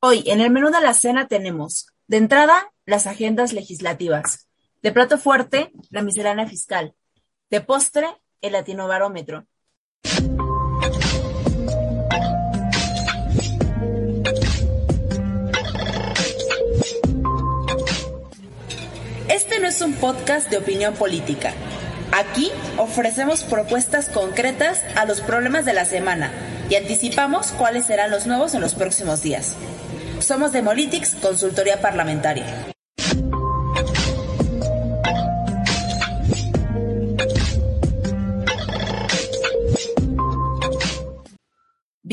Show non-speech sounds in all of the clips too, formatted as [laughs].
Hoy, en el menú de la cena tenemos, de entrada, las agendas legislativas. De plato fuerte, la miscelánea fiscal. De postre, el latinobarómetro. Este no es un podcast de opinión política. Aquí ofrecemos propuestas concretas a los problemas de la semana y anticipamos cuáles serán los nuevos en los próximos días. Somos Demolitics, consultoría parlamentaria.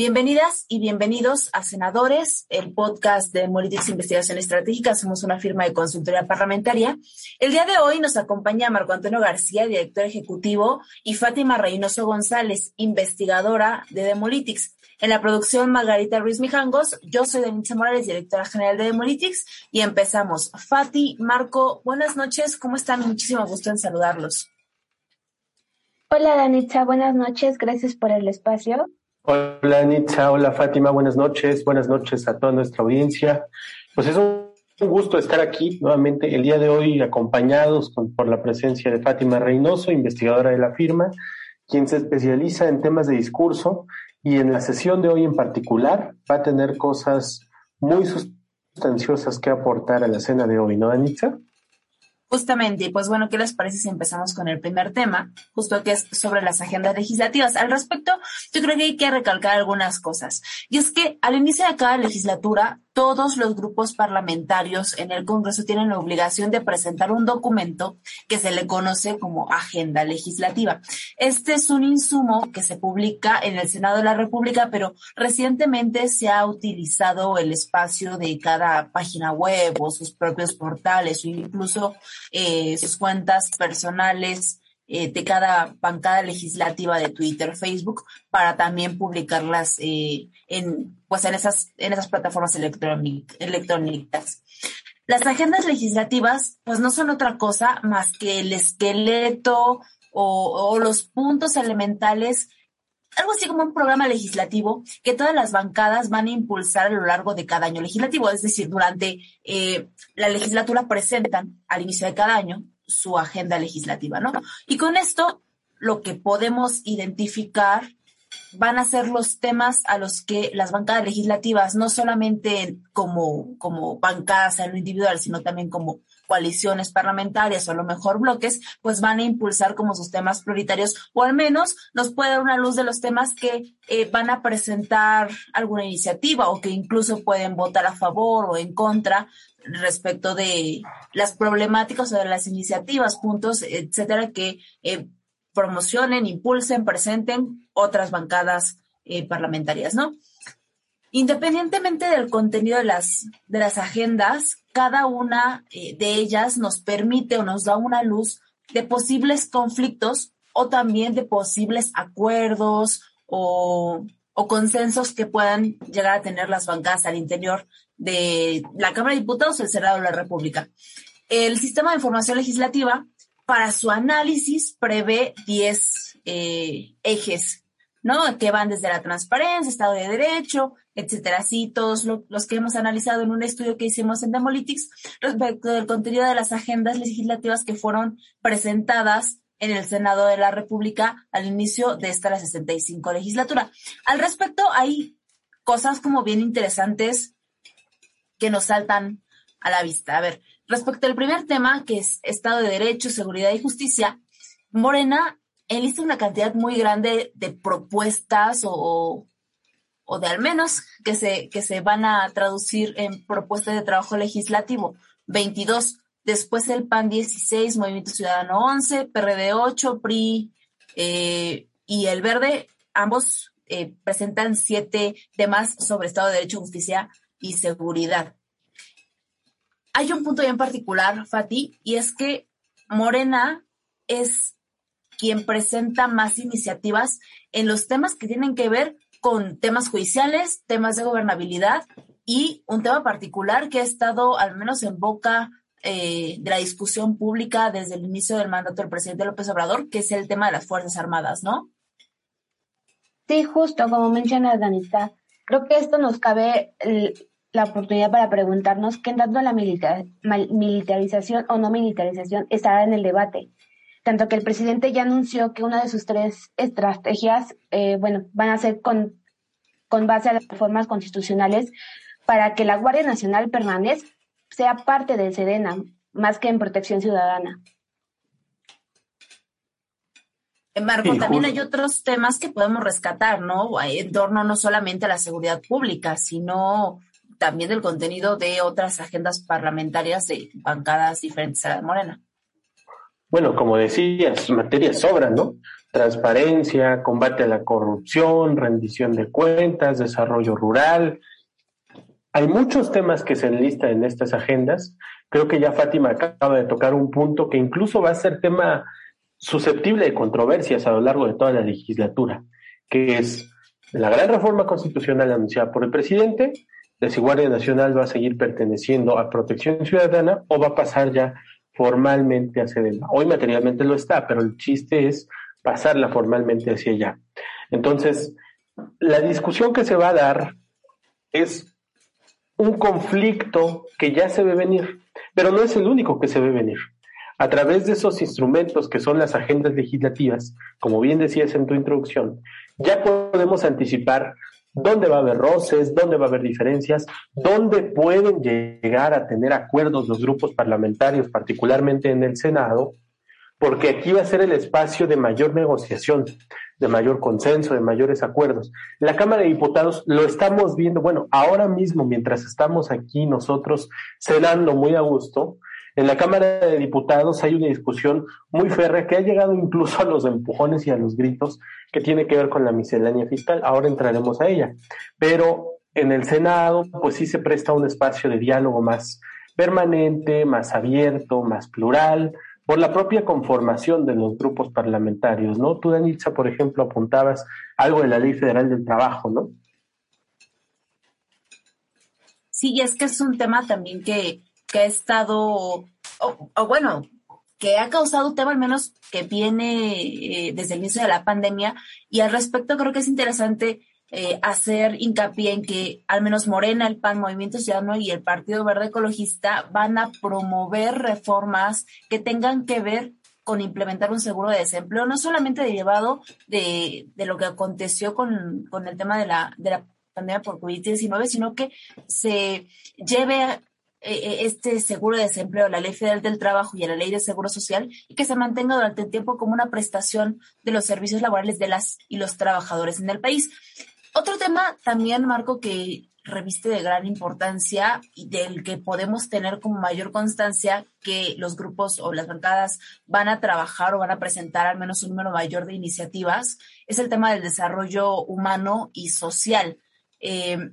Bienvenidas y bienvenidos a Senadores, el podcast de Demolitics Investigación Estratégica. Somos una firma de consultoría parlamentaria. El día de hoy nos acompaña Marco Antonio García, director ejecutivo, y Fátima Reynoso González, investigadora de Demolitics. En la producción, Margarita Ruiz Mijangos. Yo soy Denise Morales, directora general de Demolitics. Y empezamos. Fati, Marco, buenas noches. ¿Cómo están? Muchísimo gusto en saludarlos. Hola, Danitza. Buenas noches. Gracias por el espacio. Hola, Anitza. Hola, Fátima. Buenas noches. Buenas noches a toda nuestra audiencia. Pues es un gusto estar aquí nuevamente el día de hoy acompañados por la presencia de Fátima Reynoso, investigadora de la firma, quien se especializa en temas de discurso y en la sesión de hoy en particular va a tener cosas muy sustanciosas que aportar a la cena de hoy, ¿no, Anitza? Justamente, pues bueno, ¿qué les parece si empezamos con el primer tema, justo que es sobre las agendas legislativas? Al respecto, yo creo que hay que recalcar algunas cosas. Y es que al inicio de cada legislatura, todos los grupos parlamentarios en el Congreso tienen la obligación de presentar un documento que se le conoce como agenda legislativa. Este es un insumo que se publica en el Senado de la República, pero recientemente se ha utilizado el espacio de cada página web o sus propios portales o incluso eh, sus cuentas personales eh, de cada bancada legislativa de Twitter, Facebook, para también publicarlas eh, en, pues en esas, en esas plataformas electrónicas. Las agendas legislativas, pues no son otra cosa más que el esqueleto o, los puntos elementales algo así como un programa legislativo que todas las bancadas van a impulsar a lo largo de cada año legislativo. Es decir, durante eh, la legislatura presentan al inicio de cada año su agenda legislativa, ¿no? Y con esto, lo que podemos identificar van a ser los temas a los que las bancadas legislativas, no solamente como, como bancadas en lo individual, sino también como coaliciones parlamentarias o a lo mejor bloques, pues van a impulsar como sus temas prioritarios o al menos nos puede dar una luz de los temas que eh, van a presentar alguna iniciativa o que incluso pueden votar a favor o en contra respecto de las problemáticas o de las iniciativas, puntos, etcétera, que eh, promocionen, impulsen, presenten otras bancadas eh, parlamentarias, ¿no? Independientemente del contenido de las, de las agendas, cada una eh, de ellas nos permite o nos da una luz de posibles conflictos o también de posibles acuerdos o, o consensos que puedan llegar a tener las bancadas al interior de la Cámara de Diputados o el Senado de la República. El sistema de información legislativa, para su análisis, prevé 10 eh, ejes ¿no? Que van desde la transparencia, Estado de Derecho, etcétera. Así todos los que hemos analizado en un estudio que hicimos en Demolitics respecto del contenido de las agendas legislativas que fueron presentadas en el Senado de la República al inicio de esta la 65 legislatura. Al respecto, hay cosas como bien interesantes que nos saltan a la vista. A ver, respecto al primer tema, que es Estado de Derecho, Seguridad y Justicia, Morena enlista una cantidad muy grande de propuestas o, o de al menos que se, que se van a traducir en propuestas de trabajo legislativo. 22. Después el PAN 16, Movimiento Ciudadano 11, PRD 8, PRI y el Verde, ambos eh, presentan siete temas sobre Estado de Derecho, Justicia y Seguridad. Hay un punto bien particular, Fati, y es que Morena es quien presenta más iniciativas en los temas que tienen que ver con temas judiciales, temas de gobernabilidad y un tema particular que ha estado al menos en boca eh, de la discusión pública desde el inicio del mandato del presidente López Obrador, que es el tema de las Fuerzas Armadas, ¿no? Sí, justo como menciona Danita, creo que esto nos cabe la oportunidad para preguntarnos qué tanto la militarización o no militarización estará en el debate. Tanto que el presidente ya anunció que una de sus tres estrategias, eh, bueno, van a ser con, con base a las reformas constitucionales para que la Guardia Nacional permanezca, sea parte del SEDENA, más que en protección ciudadana. Marco, también hay otros temas que podemos rescatar, ¿no? En torno no solamente a la seguridad pública, sino también del contenido de otras agendas parlamentarias de bancadas diferentes a la Morena. Bueno, como decías, materias sobran, ¿no? Transparencia, combate a la corrupción, rendición de cuentas, desarrollo rural. Hay muchos temas que se enlistan en estas agendas. Creo que ya Fátima acaba de tocar un punto que incluso va a ser tema susceptible de controversias a lo largo de toda la legislatura, que es la gran reforma constitucional anunciada por el presidente, la Guardia Nacional va a seguir perteneciendo a Protección Ciudadana o va a pasar ya formalmente a Sedena. Hoy materialmente lo está, pero el chiste es pasarla formalmente hacia allá. Entonces, la discusión que se va a dar es un conflicto que ya se ve venir, pero no es el único que se ve venir. A través de esos instrumentos que son las agendas legislativas, como bien decías en tu introducción, ya podemos anticipar dónde va a haber roces, dónde va a haber diferencias, dónde pueden llegar a tener acuerdos los grupos parlamentarios, particularmente en el Senado, porque aquí va a ser el espacio de mayor negociación, de mayor consenso, de mayores acuerdos. La Cámara de Diputados lo estamos viendo, bueno, ahora mismo, mientras estamos aquí nosotros cenando muy a gusto, en la Cámara de Diputados hay una discusión muy férrea que ha llegado incluso a los empujones y a los gritos que tiene que ver con la miscelánea fiscal. Ahora entraremos a ella. Pero en el Senado, pues sí se presta un espacio de diálogo más permanente, más abierto, más plural, por la propia conformación de los grupos parlamentarios, ¿no? Tú, Danitza, por ejemplo, apuntabas algo de la Ley Federal del Trabajo, ¿no? Sí, y es que es un tema también que que ha estado, o, bueno, que ha causado un tema al menos que viene eh, desde el inicio de la pandemia y al respecto creo que es interesante eh, hacer hincapié en que al menos Morena, el PAN, Movimiento Ciudadano y el Partido Verde Ecologista van a promover reformas que tengan que ver con implementar un seguro de desempleo, no solamente derivado de, de lo que aconteció con, con el tema de la, de la pandemia por COVID-19, sino que se lleve eh, eh, este seguro de desempleo, la Ley Federal del Trabajo y la Ley de Seguro Social y que se mantenga durante el tiempo como una prestación de los servicios laborales de las y los trabajadores en el país. Otro tema también, Marco, que reviste de gran importancia y del que podemos tener como mayor constancia que los grupos o las bancadas van a trabajar o van a presentar al menos un número mayor de iniciativas, es el tema del desarrollo humano y social. Eh,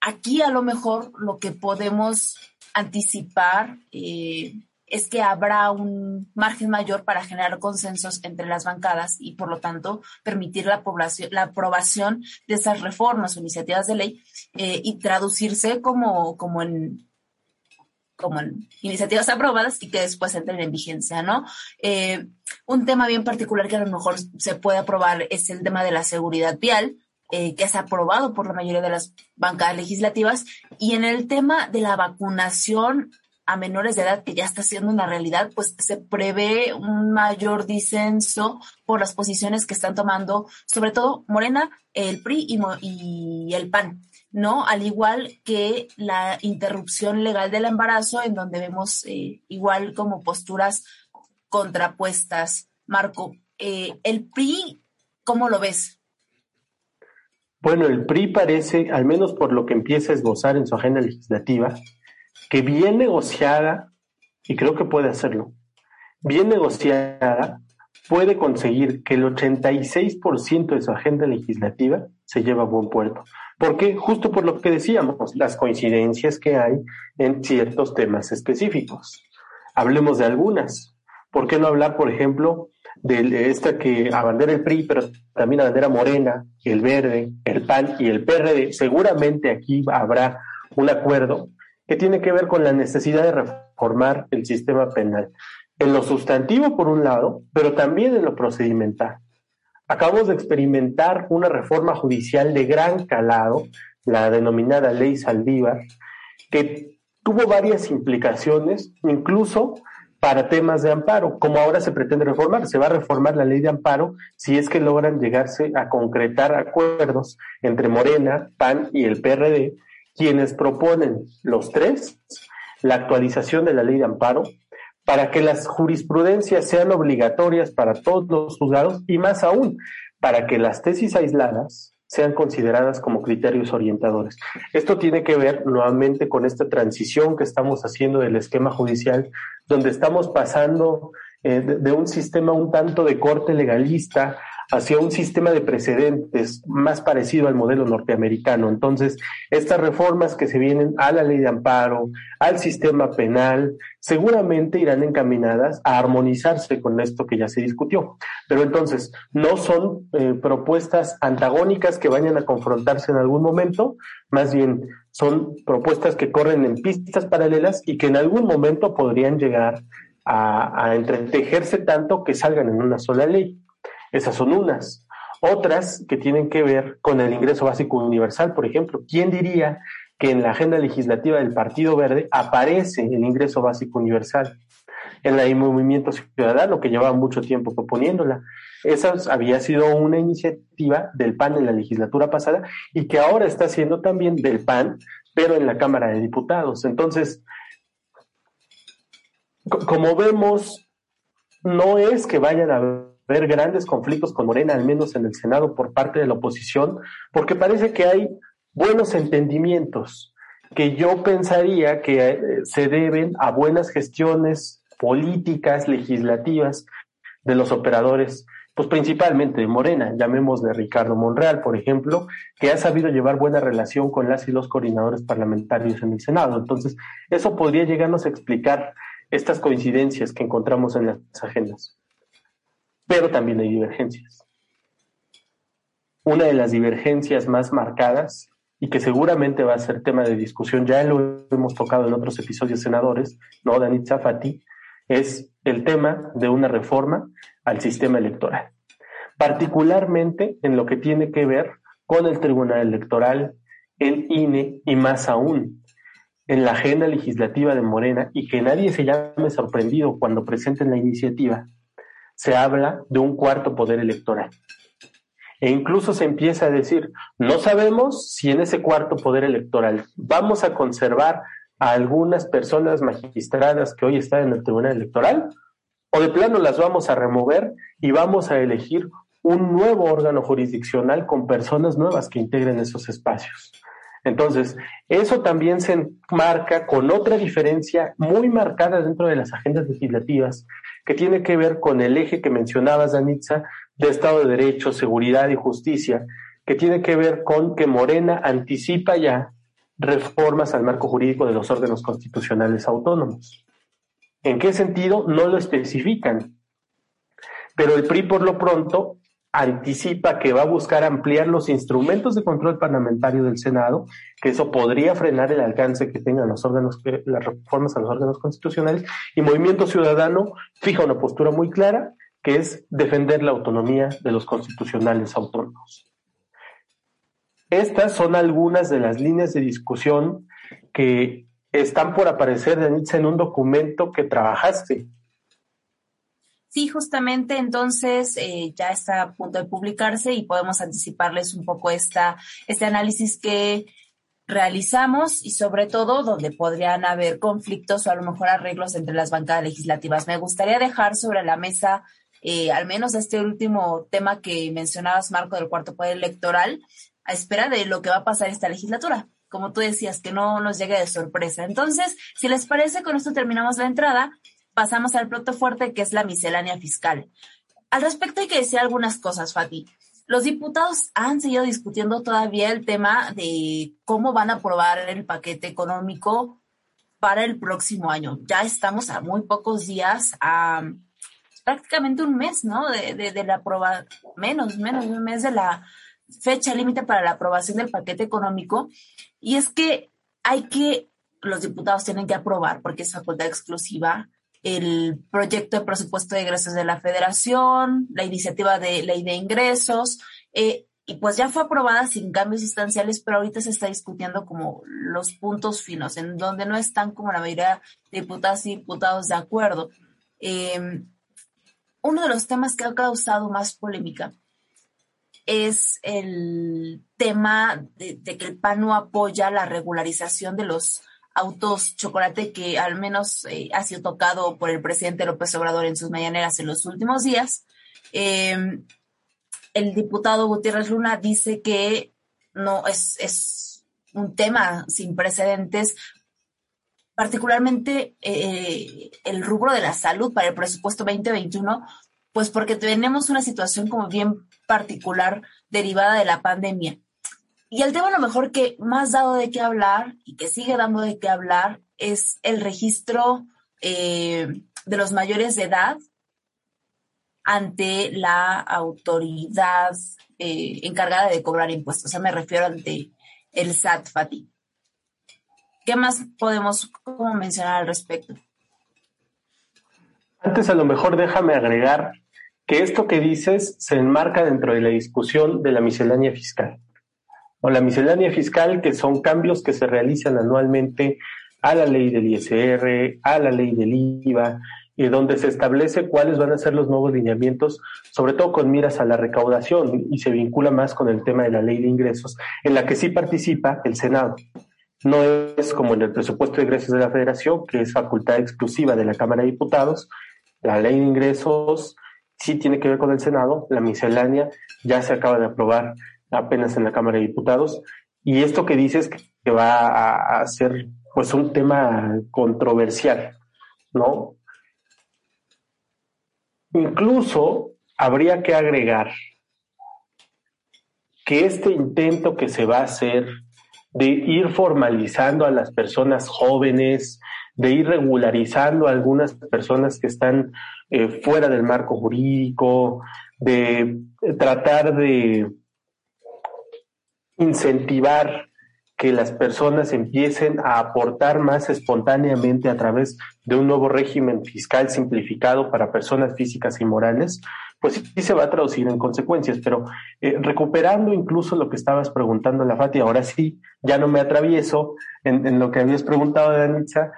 aquí a lo mejor lo que podemos anticipar eh, es que habrá un margen mayor para generar consensos entre las bancadas y, por lo tanto, permitir la, población, la aprobación de esas reformas o iniciativas de ley eh, y traducirse como, como en como en iniciativas aprobadas y que después entren en vigencia, ¿no? Eh, un tema bien particular que a lo mejor se puede aprobar es el tema de la seguridad vial, eh, que es aprobado por la mayoría de las bancadas legislativas. Y en el tema de la vacunación a menores de edad, que ya está siendo una realidad, pues se prevé un mayor disenso por las posiciones que están tomando, sobre todo Morena, el PRI y, el PAN, ¿no? Al igual que la interrupción legal del embarazo, en donde vemos eh, igual como posturas contrapuestas. Marco, eh, el PRI, ¿cómo lo ves? Bueno, el PRI parece, al menos por lo que empieza a esbozar en su agenda legislativa, que bien negociada, y creo que puede hacerlo, bien negociada, puede conseguir que el 86% de su agenda legislativa se lleve a buen puerto. ¿Por qué? Justo por lo que decíamos, las coincidencias que hay en ciertos temas específicos. Hablemos de algunas. ¿Por qué no hablar, por ejemplo, de esta que abandera el PRI, pero también abandera Morena, el Verde, el PAN y el PRD. Seguramente aquí habrá un acuerdo que tiene que ver con la necesidad de reformar el sistema penal. En lo sustantivo, por un lado, pero también en lo procedimental. Acabamos de experimentar una reforma judicial de gran calado, la denominada Ley Saldívar, que tuvo varias implicaciones, incluso para temas de amparo, como ahora se pretende reformar. Se va a reformar la ley de amparo si es que logran llegarse a concretar acuerdos entre Morena, PAN y el PRD, quienes proponen los tres la actualización de la ley de amparo para que las jurisprudencias sean obligatorias para todos los juzgados y más aún, para que las tesis aisladas sean consideradas como criterios orientadores. Esto tiene que ver nuevamente con esta transición que estamos haciendo del esquema judicial, donde estamos pasando eh, de, un sistema un tanto de corte legalista hacia un sistema de precedentes más parecido al modelo norteamericano. Entonces, estas reformas que se vienen a la ley de amparo, al sistema penal, seguramente irán encaminadas a armonizarse con esto que ya se discutió. Pero entonces, no son eh, propuestas antagónicas que vayan a confrontarse en algún momento, más bien son propuestas que corren en pistas paralelas y que en algún momento podrían llegar a, a entretejerse tanto que salgan en una sola ley. Esas son unas. Otras que tienen que ver con el ingreso básico universal, por ejemplo. ¿Quién diría que en la agenda legislativa del Partido Verde aparece el ingreso básico universal? En la Movimiento Ciudadano, que llevaba mucho tiempo proponiéndola. Esa había sido una iniciativa del PAN en la legislatura pasada y que ahora está siendo también del PAN, pero en la Cámara de Diputados. Entonces, como vemos, no es que vayan a ver grandes conflictos con Morena, al menos en el Senado, por parte de la oposición, porque parece que hay buenos entendimientos que yo pensaría que eh, se deben a buenas gestiones políticas, legislativas de los operadores, pues principalmente de Morena, llamémosle Ricardo Monreal, por ejemplo, que ha sabido llevar buena relación con las y los coordinadores parlamentarios en el Senado. Entonces, eso podría llegarnos a explicar estas coincidencias que encontramos en las agendas pero también hay divergencias. Una de las divergencias más marcadas y que seguramente va a ser tema de discusión, ya lo hemos tocado en otros episodios senadores, ¿no? Danit Zafati, es el tema de una reforma al sistema electoral, particularmente en lo que tiene que ver con el Tribunal Electoral, el INE y más aún en la agenda legislativa de Morena y que nadie se llame sorprendido cuando presenten la iniciativa, se habla de un cuarto poder electoral. E incluso se empieza a decir, no sabemos si en ese cuarto poder electoral vamos a conservar a algunas personas magistradas que hoy están en el Tribunal Electoral o de plano las vamos a remover y vamos a elegir un nuevo órgano jurisdiccional con personas nuevas que integren esos espacios. Entonces, eso también se marca con otra diferencia muy marcada dentro de las agendas legislativas, que tiene que ver con el eje que mencionabas, Danitza, de Estado de Derecho, seguridad y justicia, que tiene que ver con que Morena anticipa ya reformas al marco jurídico de los órganos constitucionales autónomos. ¿En qué sentido? No lo especifican. Pero el PRI por lo pronto anticipa que va a buscar ampliar los instrumentos de control parlamentario del Senado, que eso podría frenar el alcance que tengan los órganos, las reformas a los órganos constitucionales, y Movimiento Ciudadano fija una postura muy clara, que es defender la autonomía de los constitucionales autónomos. Estas son algunas de las líneas de discusión que están por aparecer, en un documento que trabajaste Sí, justamente entonces eh, ya está a punto de publicarse y podemos anticiparles un poco esta, este análisis que realizamos y sobre todo donde podrían haber conflictos o a lo mejor arreglos entre las bancadas legislativas. Me gustaría dejar sobre la mesa eh, al menos este último tema que mencionabas, Marco, del cuarto poder electoral, a espera de lo que va a pasar esta legislatura. Como tú decías, que no nos llegue de sorpresa. Entonces, si les parece, con esto terminamos la entrada pasamos al plato fuerte que es la miscelánea fiscal. Al respecto hay que decir algunas cosas, Fati. Los diputados han seguido discutiendo todavía el tema de cómo van a aprobar el paquete económico para el próximo año. Ya estamos a muy pocos días, a prácticamente un mes, ¿no? De, de la aprobación, menos, menos de un mes de la fecha límite para la aprobación del paquete económico. Y es que hay que, los diputados tienen que aprobar, porque es facultad exclusiva, el proyecto de presupuesto de egresos de la federación, la iniciativa de ley de ingresos, eh, y pues ya fue aprobada sin cambios sustanciales, pero ahorita se está discutiendo como los puntos finos, en donde no están como la mayoría de diputadas y diputados de acuerdo. Em, uno de los temas que ha causado más polémica es el tema de, que el PAN no apoya la regularización de los autos chocolate que al menos eh, ha sido tocado por el presidente López Obrador en sus mañaneras en los últimos días. Em, el diputado Gutiérrez Luna dice que no es, es un tema sin precedentes, particularmente eh, el rubro de la salud para el presupuesto 2021, pues porque tenemos una situación como bien particular derivada de la pandemia. Y el tema a lo mejor que más dado de qué hablar y que sigue dando de qué hablar es el registro eh, de los mayores de edad ante la autoridad eh, encargada de cobrar impuestos. O sea, me refiero ante el SAT, Fati. ¿Qué más podemos mencionar al respecto? Antes, a lo mejor déjame agregar que esto que dices se enmarca dentro de la discusión de la miscelánea fiscal. O la miscelánea fiscal, que son cambios que se realizan anualmente a la ley del ISR, a la ley del IVA, y donde se establece cuáles van a ser los nuevos lineamientos, sobre todo con miras a la recaudación y se vincula más con el tema de la ley de ingresos, en la que sí participa el Senado. No es como en el presupuesto de ingresos de la Federación, que es facultad exclusiva de la Cámara de Diputados. La ley de ingresos sí tiene que ver con el Senado, la miscelánea ya se acaba de aprobar apenas en la Cámara de Diputados. Y esto que dices que va a ser pues un tema controversial, ¿no? Incluso habría que agregar que este intento que se va a hacer de ir formalizando a las personas jóvenes, de ir regularizando a algunas personas que están eh, fuera del marco jurídico, de tratar de incentivar que las personas empiecen a aportar más espontáneamente a través de un nuevo régimen fiscal simplificado para personas físicas y morales, pues sí se va a traducir en consecuencias. Pero eh, recuperando incluso lo que estabas preguntando, la Fati, ahora sí, ya no me atravieso en, lo que habías preguntado, Danitza,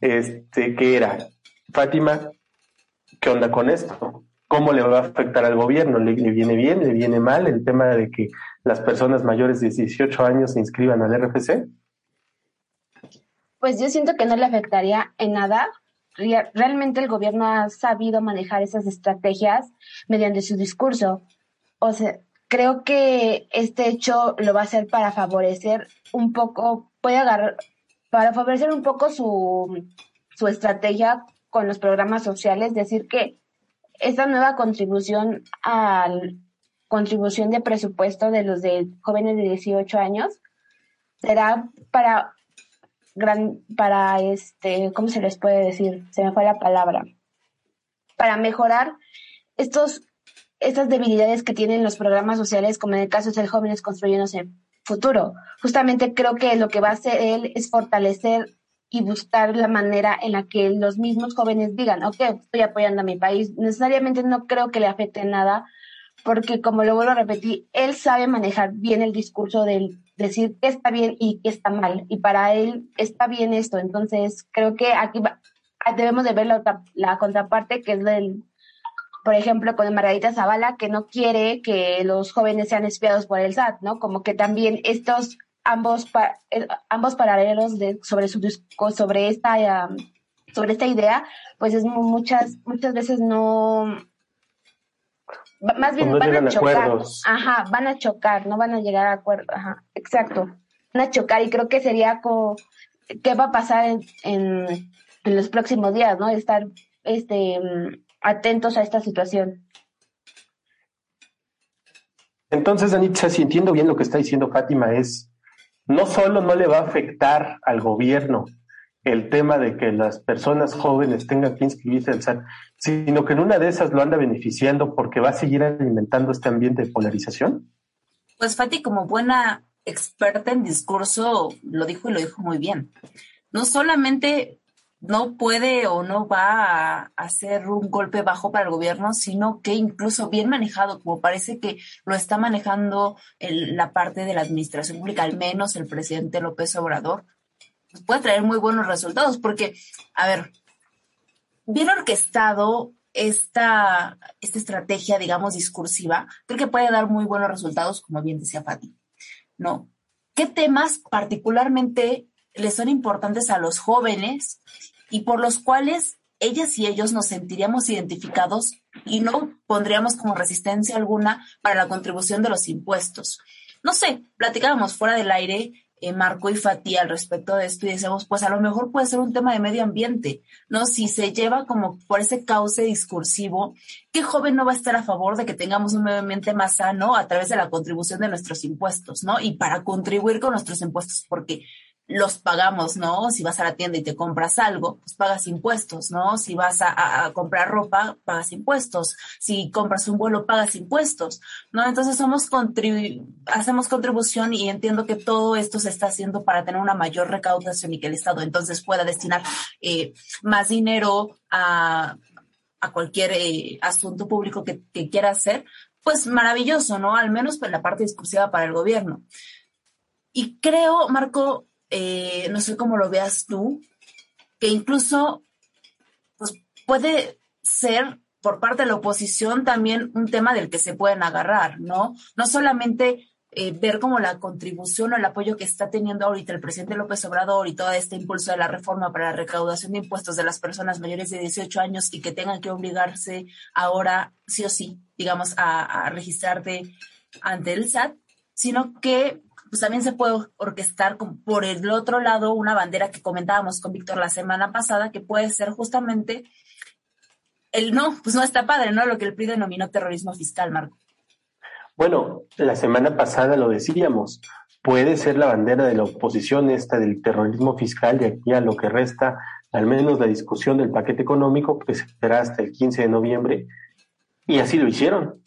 este, que era, Fátima, ¿qué onda con esto? ¿Cómo le va a afectar al gobierno? ¿Le, viene bien? ¿Le viene mal el tema de que las personas mayores de 18 años se inscriban al RFC? Pues yo siento que no le afectaría en nada. Realmente el gobierno ha sabido manejar esas estrategias mediante su discurso. O sea, creo que este hecho lo va a hacer para favorecer un poco, puede agarrar, para favorecer un poco su, su estrategia con los programas sociales, decir que esta nueva contribución al contribución de presupuesto de los de jóvenes de 18 años será para gran para este cómo se les puede decir se me fue la palabra. Para mejorar estos estas debilidades que tienen los programas sociales como en el caso de jóvenes construyéndose futuro. Justamente creo que lo que va a hacer él es fortalecer y buscar la manera en la que los mismos jóvenes digan, ok, estoy apoyando a mi país. Necesariamente no creo que le afecte nada, porque como lo vuelvo a repetir, él sabe manejar bien el discurso del decir qué está bien y qué está mal. Y para él está bien esto. Entonces, creo que aquí debemos de ver la, la contraparte, que es del, por ejemplo, con Margarita Zavala, que no quiere que los jóvenes sean espiados por el SAT, ¿no? Como que también estos ambos, eh, ambos paralelos de, sobre, su, sobre, esta, sobre esta idea, pues es muchas, muchas veces no, más bien van a chocar, ajá, van a chocar, no van a llegar a acuerdo, ajá, exacto, van a chocar y creo que sería como, ¿qué va a pasar en, en, en los próximos días, no? Estar, este, atentos a esta situación. Entonces, Anitza, si entiendo bien lo que está diciendo Fátima, es no solo no le va a afectar al gobierno el tema de que las personas jóvenes tengan que inscribirse al SAT, sino que en una de esas lo anda beneficiando porque va a seguir alimentando este ambiente de polarización? Pues Fati, como buena experta en discurso, lo dijo y lo dijo muy bien. No solamente no puede o no va a hacer un golpe bajo para el gobierno, sino que incluso bien manejado, como parece que lo está manejando la parte de la administración pública, al menos el presidente López Obrador, puede traer muy buenos resultados, porque, a ver, bien orquestado esta, esta estrategia, digamos, discursiva, creo que puede dar muy buenos resultados, como bien decía Fati. ¿No? ¿Qué temas particularmente les son importantes a los jóvenes y por los cuales ellas y ellos nos sentiríamos identificados y no pondríamos como resistencia alguna para la contribución de los impuestos. No sé, platicábamos fuera del aire eh, Marco y Fati al respecto de esto y decíamos, pues a lo mejor puede ser un tema de medio ambiente, ¿no? Si se lleva como por ese cauce discursivo, ¿qué joven no va a estar a favor de que tengamos un medio ambiente más sano a través de la contribución de nuestros impuestos, ¿no? Y para contribuir con nuestros impuestos, porque los pagamos, ¿no? Si vas a la tienda y te compras algo, pues pagas impuestos, ¿no? Si vas a, comprar ropa, pagas impuestos. Si compras un vuelo, pagas impuestos, ¿no? Entonces somos hacemos contribución y entiendo que todo esto se está haciendo para tener una mayor recaudación y que el Estado entonces pueda destinar eh, más dinero a, cualquier eh, asunto público que, quiera hacer, pues maravilloso, ¿no? Al menos por la parte discursiva para el gobierno. Y creo, Marco, eh, no sé cómo lo veas tú, que incluso pues, puede ser por parte de la oposición también un tema del que se pueden agarrar, ¿no? No solamente eh, ver como la contribución o el apoyo que está teniendo ahorita el presidente López Obrador y todo este impulso de la reforma para la recaudación de impuestos de las personas mayores de 18 años y que tengan que obligarse ahora sí o sí, digamos, a, a ante el SAT, sino que pues también se puede orquestar por el otro lado una bandera que comentábamos con Víctor la semana pasada, que puede ser justamente el no, pues no está padre, ¿no? Lo que el PRI denominó terrorismo fiscal, Marco. Bueno, la semana pasada lo decíamos, puede ser la bandera de la oposición esta del terrorismo fiscal de aquí a lo que resta, al menos la discusión del paquete económico que será hasta el 15 de noviembre, y así lo hicieron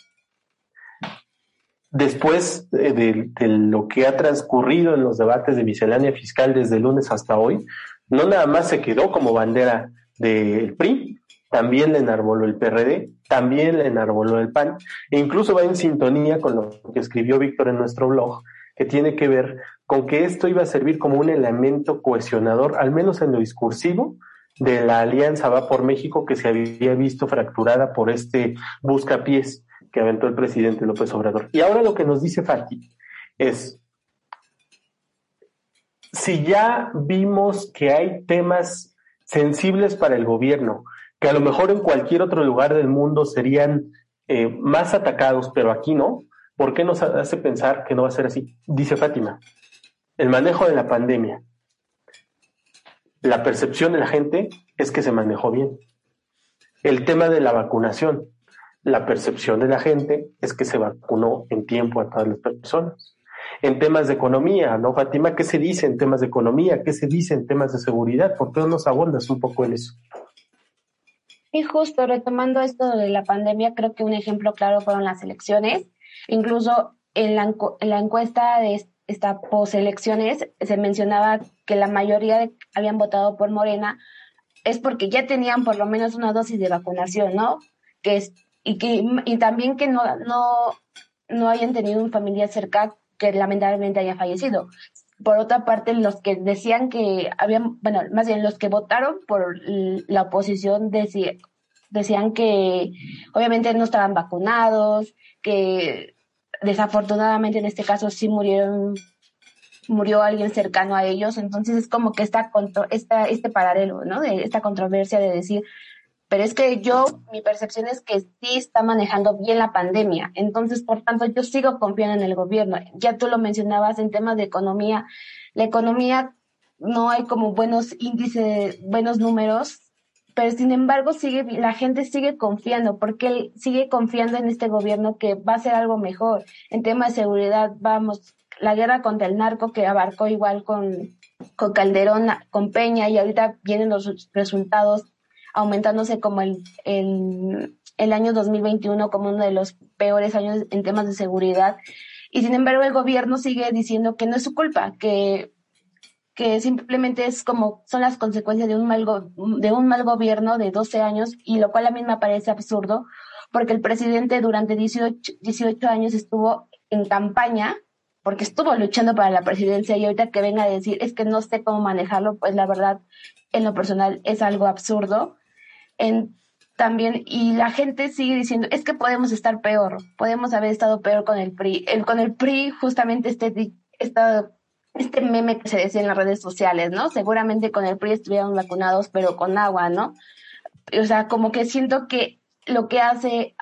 después de, lo que ha transcurrido en los debates de miscelánea fiscal desde lunes hasta hoy, no nada más se quedó como bandera del PRI, también le enarboló el PRD, también le enarboló el PAN, e incluso va en sintonía con lo que escribió Víctor en nuestro blog, que tiene que ver con que esto iba a servir como un elemento cohesionador, al menos en lo discursivo, de la alianza Va por México que se había visto fracturada por este buscapiés que aventó el presidente López Obrador. Y ahora lo que nos dice Fati es, si ya vimos que hay temas sensibles para el gobierno, que a lo mejor en cualquier otro lugar del mundo serían eh, más atacados, pero aquí no, ¿por qué nos hace pensar que no va a ser así? Dice Fátima, el manejo de la pandemia. La percepción de la gente es que se manejó bien. El tema de la vacunación la percepción de la gente es que se vacunó en tiempo a todas las personas. En temas de economía, ¿no, Fátima? ¿Qué se dice en temas de economía? ¿Qué se dice en temas de seguridad? ¿Por qué no nos abundas un poco en eso? Y justo retomando esto de la pandemia, creo que un ejemplo claro fueron las elecciones. Incluso en la, en la encuesta de esta poselecciones se mencionaba que la mayoría habían votado por Morena es porque ya tenían por lo menos una dosis de vacunación, ¿no? Que es y, que, y también que no, no, no hayan tenido un familiar cerca que lamentablemente haya fallecido. Por otra parte, los que decían que habían, bueno, más bien los que votaron por la oposición decían que obviamente no estaban vacunados, que desafortunadamente en este caso sí murieron murió alguien cercano a ellos, entonces es como que esta, esta este paralelo, ¿no? De esta controversia de decir, pero es que yo, mi percepción es que sí está manejando bien la pandemia. Entonces, por tanto, yo sigo confiando en el gobierno. Ya tú lo mencionabas en temas de economía. La economía no hay como buenos índices, buenos números, pero sin embargo sigue, la gente sigue confiando, porque sigue confiando en este gobierno que va a hacer algo mejor. En temas de seguridad, vamos, la guerra contra el narco que abarcó igual con, con Calderón, con Peña, y ahorita vienen los resultados aumentándose como el, el, el año 2021 como uno de los peores años en temas de seguridad. Y sin embargo el gobierno sigue diciendo que no es su culpa, que, que simplemente es como son las consecuencias de un mal, de un mal gobierno de 12 años y lo cual a mí me parece absurdo porque el presidente durante 18, 18 años estuvo en campaña porque estuvo luchando para la presidencia y ahorita que venga a decir es que no sé cómo manejarlo, pues la verdad en lo personal es algo absurdo. También, y la gente sigue diciendo, es que podemos estar peor, podemos haber estado peor con el PRI. Con el PRI, justamente este, este meme que se decía en las redes sociales, ¿no? Seguramente con el PRI estuvieron vacunados, pero con agua, ¿no? O sea, como que siento que lo que hace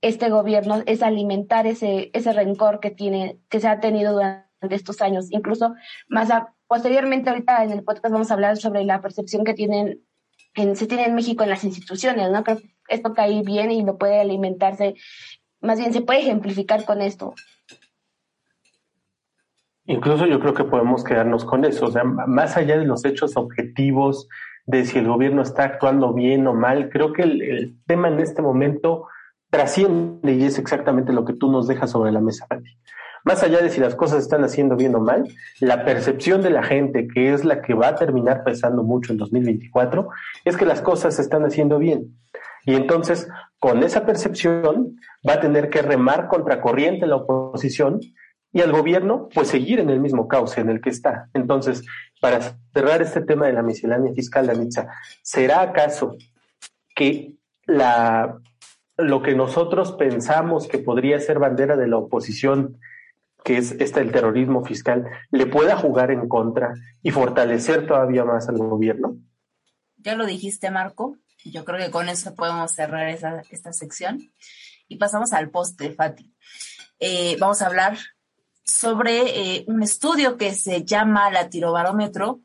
este gobierno es alimentar ese, ese rencor que tiene, que se ha tenido durante estos años. Incluso más posteriormente ahorita en el podcast vamos a hablar sobre la percepción que tienen se tiene en México en las instituciones, ¿no? Creo que esto cae bien y no puede alimentarse, más bien se puede ejemplificar con esto. Incluso yo creo que podemos quedarnos con eso, o sea, más allá de los hechos objetivos, de si el gobierno está actuando bien o mal, creo que el, tema en este momento trasciende y es exactamente lo que tú nos dejas sobre la mesa, Pati más allá de si las cosas están haciendo bien o mal, la percepción de la gente, que es la que va a terminar pesando mucho en 2024, es que las cosas se están haciendo bien. Y entonces, con esa percepción, va a tener que remar contracorriente la oposición y al gobierno, pues seguir en el mismo cauce en el que está. Entonces, para cerrar este tema de la miscelánea fiscal, Danitza, ¿será acaso que la, lo que nosotros pensamos que podría ser bandera de la oposición que es este el terrorismo fiscal, le pueda jugar en contra y fortalecer todavía más al gobierno? Ya lo dijiste, Marco. Yo creo que con eso podemos cerrar esta sección. Y pasamos al poste, Fati. Eh, vamos a hablar sobre eh, un estudio que se llama la tirobarómetro.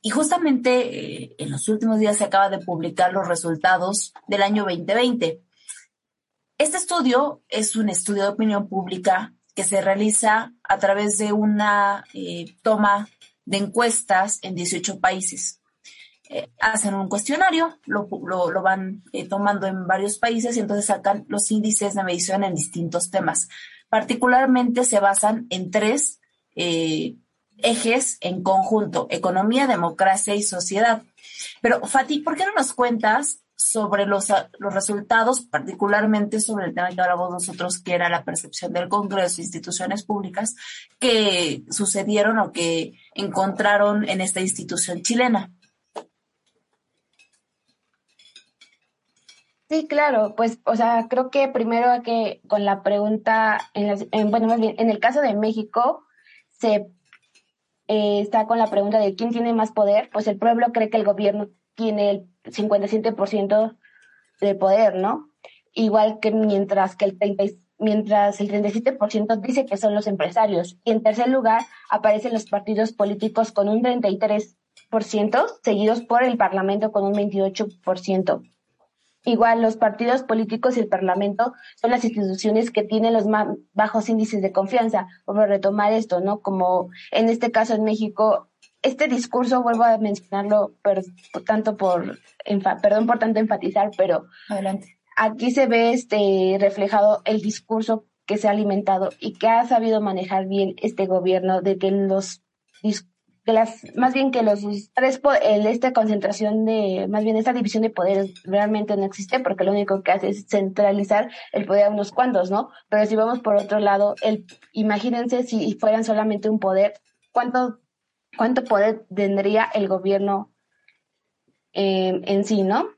Y justamente eh, en los últimos días se acaba de publicar los resultados del año 2020. Este estudio es un estudio de opinión pública que se realiza a través de una eh, toma de encuestas en 18 países. Eh, hacen un cuestionario, lo, lo, van eh, tomando en varios países y entonces sacan los índices de medición en distintos temas. Particularmente se basan en tres ejes en conjunto, economía, democracia y sociedad. Pero Fati, ¿por qué no nos cuentas sobre los, los resultados, particularmente sobre el tema que hablamos nosotros, que era la percepción del Congreso instituciones públicas que sucedieron o que encontraron en esta institución chilena. Sí, claro, pues, o sea, creo que primero que con la pregunta, en, bueno, más bien, en el caso de México, se eh, está con la pregunta de quién tiene más poder, pues el pueblo cree que el gobierno tiene el 57% de poder, ¿no? Igual que mientras que el 30, mientras el 37% dice que son los empresarios. Y en tercer lugar aparecen los partidos políticos con un 33%, seguidos por el Parlamento con un 28%. Igual los partidos políticos y el Parlamento son las instituciones que tienen los más bajos índices de confianza. A retomar esto, ¿no? Como en este caso en México este discurso, vuelvo a mencionarlo, pero, tanto por, perdón por tanto enfatizar, pero Adelante. aquí se ve este reflejado el discurso que se ha alimentado y que ha sabido manejar bien este gobierno de que los que las, más bien que los tres, esta concentración de, más bien esta división de poderes realmente no existe porque lo único que hace es centralizar el poder a unos cuantos, ¿no? Pero si vamos por otro lado, el, imagínense si fueran solamente un poder, ¿cuánto cuánto poder tendría el gobierno eh, en sí, ¿no?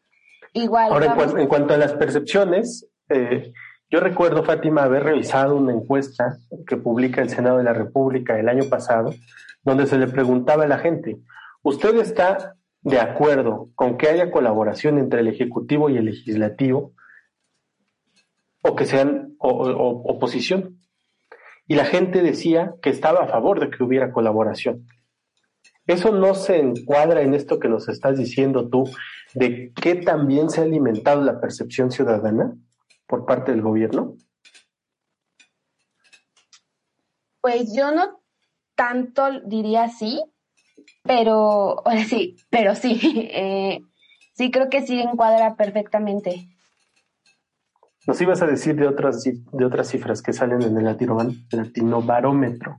Igual. Ahora, en, cuanto a las percepciones, eh, yo recuerdo, Fátima, haber revisado una encuesta que publica el Senado de la República el año pasado, donde se le preguntaba a la gente, ¿usted está de acuerdo con que haya colaboración entre el Ejecutivo y el Legislativo o que sean oposición? Y la gente decía que estaba a favor de que hubiera colaboración. ¿Eso no se encuadra en esto que nos estás diciendo tú, de que también se ha alimentado la percepción ciudadana por parte del gobierno? Pues yo no tanto diría sí, pero sí, pero sí, [laughs] eh, sí creo que sí encuadra perfectamente. Nos ibas a decir de otras de otras cifras que salen en el latino, latino barómetro.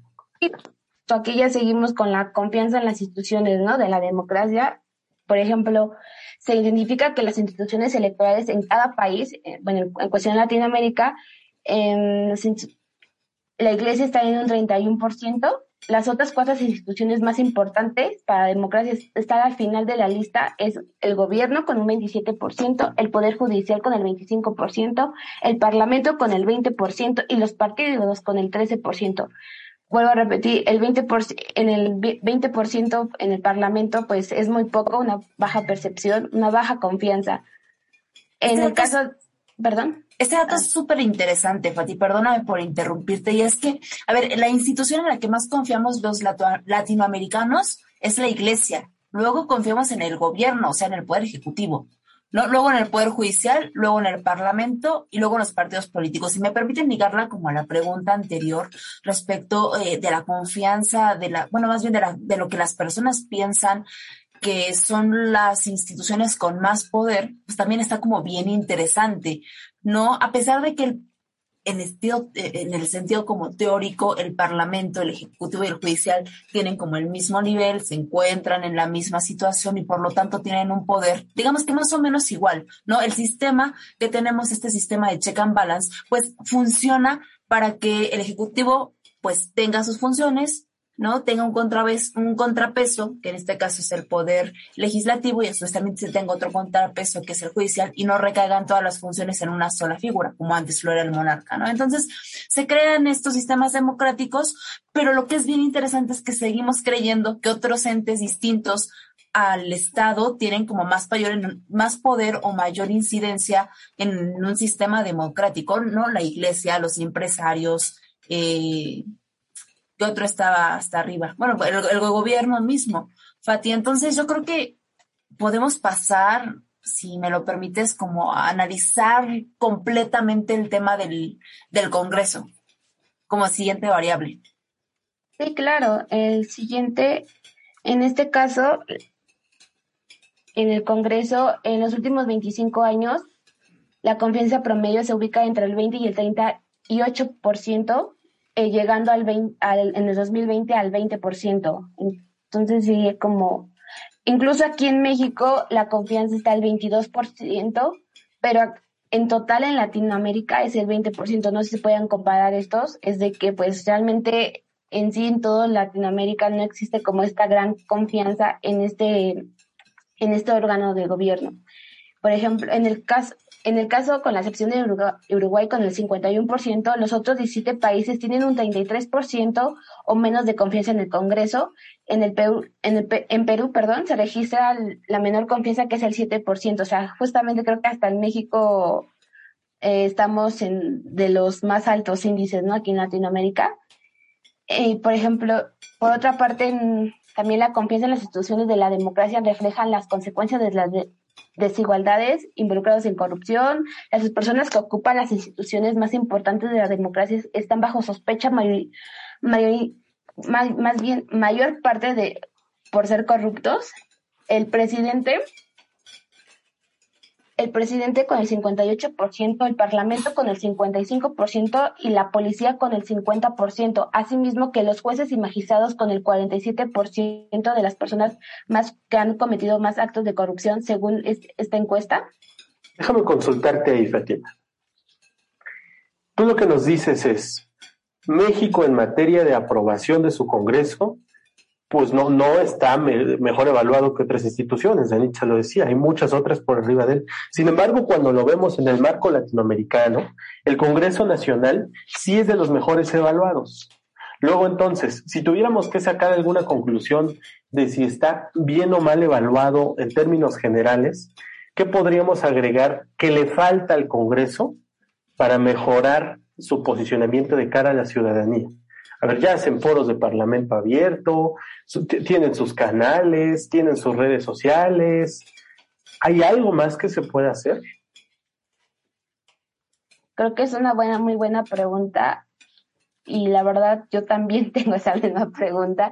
Aquí ya seguimos con la confianza en las instituciones, ¿no? De la democracia. Por ejemplo, se identifica que las instituciones electorales en cada país, eh, bueno, en cuestión de Latinoamérica, la iglesia está en un 31%, las otras cuatro instituciones más importantes para la democracia estar al final de la lista es el gobierno con un 27%, el poder judicial con el 25%, el parlamento con el 20% y los partidos con el 13%. Vuelvo a repetir, el 20% en el 20% en el parlamento pues es muy poco, una baja percepción, una baja confianza. En el caso, perdón. Este dato es ah. súper interesante, Fati, perdóname por interrumpirte. Y es que, a ver, la institución en la que más confiamos los latinoamericanos es la iglesia. Luego confiamos en el gobierno, o sea, en el poder ejecutivo. Luego en el poder judicial, luego en el parlamento y luego en los partidos políticos. Si me permiten ligarla como a la pregunta anterior respecto eh, de la confianza, de la, bueno, más bien de, la, de lo que las personas piensan que son las instituciones con más poder, pues también está como bien interesante, ¿no? A pesar de que el, en, estilo, en el sentido como teórico, el Parlamento, el Ejecutivo y el Judicial tienen como el mismo nivel, se encuentran en la misma situación y por lo tanto tienen un poder, digamos que más o menos igual, ¿no? El sistema que tenemos, este sistema de check and balance, pues funciona para que el Ejecutivo pues tenga sus funciones, ¿no? Tenga un, contrapeso, que en este caso es el poder legislativo, y también se tenga otro contrapeso, que es el judicial, y no recaigan todas las funciones en una sola figura, como antes lo era el monarca, ¿no? Entonces, se crean estos sistemas democráticos, pero lo que es bien interesante es que seguimos creyendo que otros entes distintos al Estado tienen como más, mayor, más poder o mayor incidencia en un sistema democrático, ¿no? La iglesia, los empresarios, eh, que otro estaba hasta arriba. Bueno, el, gobierno mismo, Fati. Entonces yo creo que podemos pasar, si me lo permites, como a analizar completamente el tema del, del Congreso como siguiente variable. Sí, claro. El siguiente, en este caso, en el Congreso, en los últimos 25 años, la confianza promedio se ubica entre el 20 y el 38%, eh, llegando al, 20, en el 2020 al 20%. Entonces sí, como, incluso aquí en México la confianza está al 22%, pero en total en Latinoamérica es el 20%. No sé si puedan comparar estos, es de que pues realmente en sí en todo Latinoamérica no existe como esta gran confianza en este, en este órgano de gobierno. Por ejemplo, en el caso, en el caso, con la excepción de Uruguay, con el 51%, los otros 17 países tienen un 33% o menos de confianza en el Congreso. En, el Perú, en, en Perú perdón, se registra la menor confianza, que es el 7%. O sea, justamente creo que hasta en México eh, estamos en de los más altos índices, ¿no? Aquí en Latinoamérica. Y, por ejemplo, por otra parte, también la confianza en las instituciones de la democracia refleja las consecuencias de de desigualdades involucrados en corrupción. Las personas que ocupan las instituciones más importantes de la democracia están bajo sospecha mayor, más, más bien mayor parte de por ser corruptos. El presidente el presidente con el 58%, el Parlamento con el 55% y la policía con el 50%, asimismo que los jueces y magistrados con el 47% de las personas más que han cometido más actos de corrupción según esta encuesta. Déjame consultarte ahí, Fatima. Tú lo que nos dices es, México en materia de aprobación de su Congreso pues no, no está mejor evaluado que otras instituciones, Nietzsche lo decía, hay muchas otras por arriba de él. Sin embargo, cuando lo vemos en el marco latinoamericano, el Congreso Nacional sí es de los mejores evaluados. Luego entonces, si tuviéramos que sacar alguna conclusión de si está bien o mal evaluado en términos generales, ¿qué podríamos agregar que le falta al Congreso para mejorar su posicionamiento de cara a la ciudadanía? A ver, ya hacen foros de parlamento abierto, tienen sus canales, tienen sus redes sociales. ¿Hay algo más que se pueda hacer? Creo que es una buena, muy buena pregunta. Y la verdad, yo también [laughs] tengo esa misma pregunta.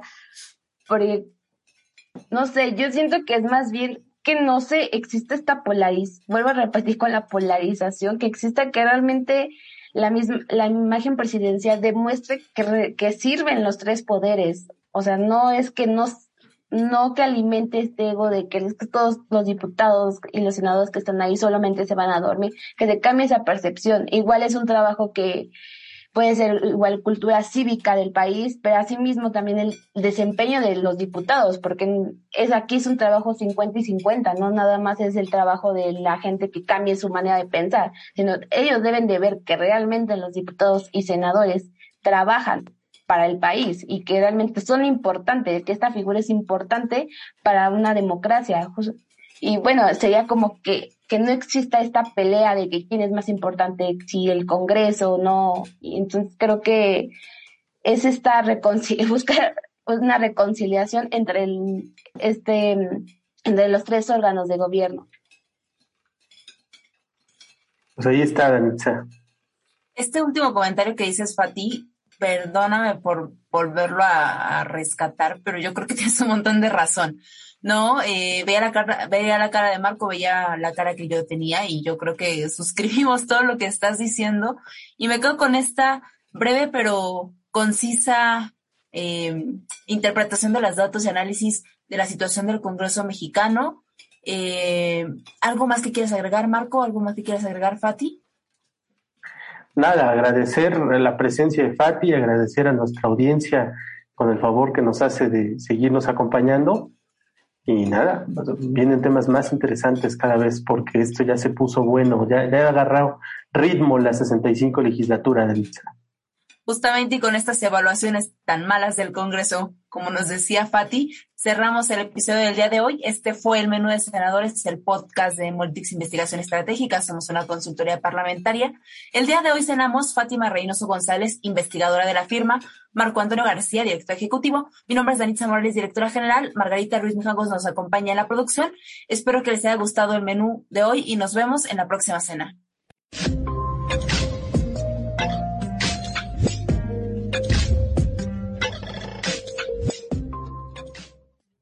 Porque, no sé, yo siento que es más bien que no sé, existe esta polarización, vuelvo a repetir con la polarización, que exista que realmente la, misma, la imagen presidencial demuestre que, que sirven los tres poderes. O sea, no es que no, no que alimente este ego de que todos los diputados y los senadores que están ahí solamente se van a dormir, que se cambie esa percepción. Igual es un trabajo que puede ser igual cultura cívica del país, pero asimismo también el desempeño de los diputados, porque es aquí es un trabajo 50 y 50, no nada más es el trabajo de la gente que cambie su manera de pensar, sino ellos deben de ver que realmente los diputados y senadores trabajan para el país y que realmente son importantes, que esta figura es importante para una democracia. Y bueno, sería como que que no exista esta pelea de que quién es más importante, si el Congreso o no. Y entonces creo que es esta [laughs] buscar una reconciliación entre el, este, entre los tres órganos de gobierno. Pues ahí está, Danitza. Este último comentario que dices, Fati, perdóname por volverlo a rescatar, pero yo creo que [laughs] tienes un montón de razón. ¿No? Eh, veía, la cara, veía la cara de Marco, veía la cara que yo tenía y yo creo que [laughs] suscribimos todo lo que estás diciendo y me quedo con esta breve pero concisa eh, interpretación de los datos y análisis de la situación del Congreso mexicano. Eh, ¿Algo más que quieras agregar, Marco? ¿Algo más que quieras agregar, Fati? Nada, agradecer la presencia de Fati, agradecer a nuestra audiencia con el favor que nos hace de seguirnos acompañando y nada, vienen temas más interesantes cada vez porque esto ya se puso bueno, ya, ya ha agarrado ritmo la 65 legislatura de Litza. Justamente y con estas evaluaciones tan malas del Congreso, como nos decía Fati, cerramos el episodio del día de hoy. Este fue el menú de senadores, el podcast de Multix Investigación Estratégica. Somos una consultoría parlamentaria. El día de hoy cenamos Fátima Reynoso González, investigadora de la firma, Marco Antonio García, director ejecutivo. Mi nombre es Danitza Morales, directora general. Margarita Ruiz Mijangos nos acompaña en la producción. Espero que les haya gustado el menú de hoy y nos vemos en la próxima cena.